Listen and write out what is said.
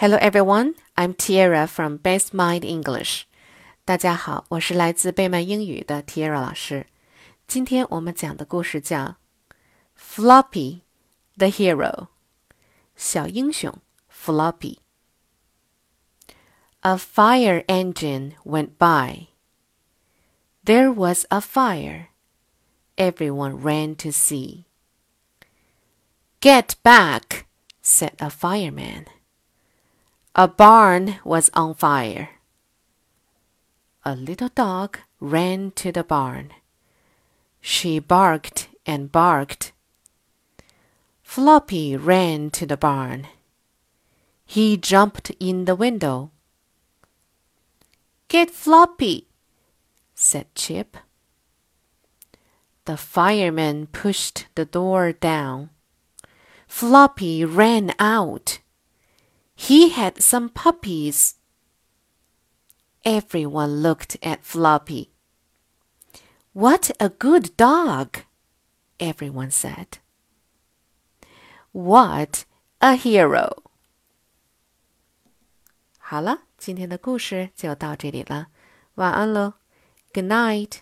Hello everyone, I'm Tiara from Best Mind English. 大家好，我是来自贝曼英语的 Tiara 老师。今天我们讲的故事叫《Floppy the Hero》，小英雄 Floppy。A fire engine went by. There was a fire. Everyone ran to see. Get back, said a fireman. A barn was on fire. A little dog ran to the barn. She barked and barked. Floppy ran to the barn. He jumped in the window. Get Floppy, said Chip. The fireman pushed the door down. Floppy ran out. He had some puppies. Everyone looked at Floppy. What a good dog, everyone said. What a hero. 好了，今天的故事就到这里了，晚安喽，Good night。